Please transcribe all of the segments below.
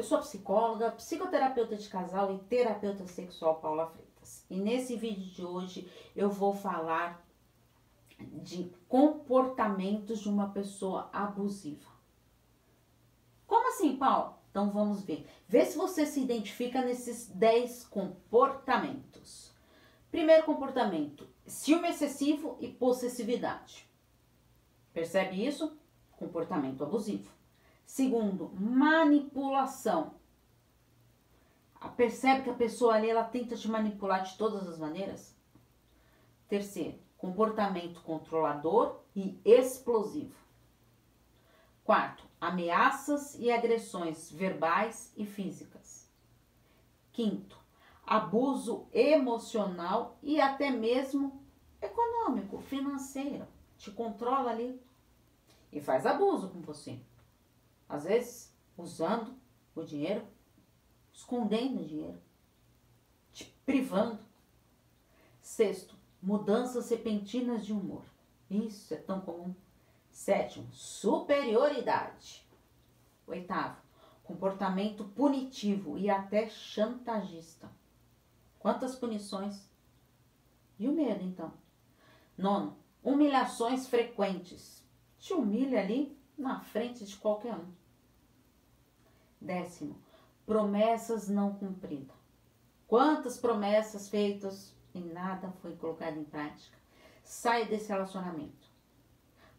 Eu sou psicóloga, psicoterapeuta de casal e terapeuta sexual Paula Freitas. E nesse vídeo de hoje eu vou falar de comportamentos de uma pessoa abusiva. Como assim, Paulo? Então vamos ver. Vê se você se identifica nesses 10 comportamentos. Primeiro comportamento: ciúme excessivo e possessividade. Percebe isso? Comportamento abusivo. Segundo, manipulação. Percebe que a pessoa ali ela tenta te manipular de todas as maneiras? Terceiro, comportamento controlador e explosivo. Quarto, ameaças e agressões verbais e físicas. Quinto, abuso emocional e até mesmo econômico, financeiro. Te controla ali e faz abuso com você. Às vezes, usando o dinheiro, escondendo o dinheiro, te privando. Sexto, mudanças repentinas de humor. Isso é tão comum. Sétimo, superioridade. Oitavo, comportamento punitivo e até chantagista. Quantas punições? E o medo, então? Nono, humilhações frequentes. Te humilha ali na frente de qualquer um. Décimo, promessas não cumpridas. Quantas promessas feitas e nada foi colocado em prática? Sai desse relacionamento.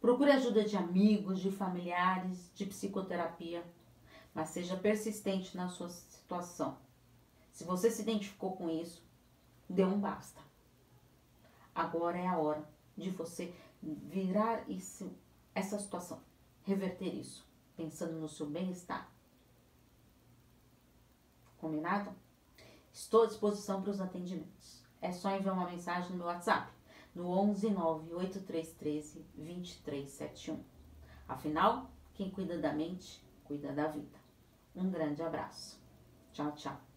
Procure ajuda de amigos, de familiares, de psicoterapia, mas seja persistente na sua situação. Se você se identificou com isso, dê um basta. Agora é a hora de você virar isso, essa situação, reverter isso, pensando no seu bem-estar Combinado? Estou à disposição para os atendimentos. É só enviar uma mensagem no meu WhatsApp, no 11 98313 2371. Afinal, quem cuida da mente, cuida da vida. Um grande abraço. Tchau, tchau.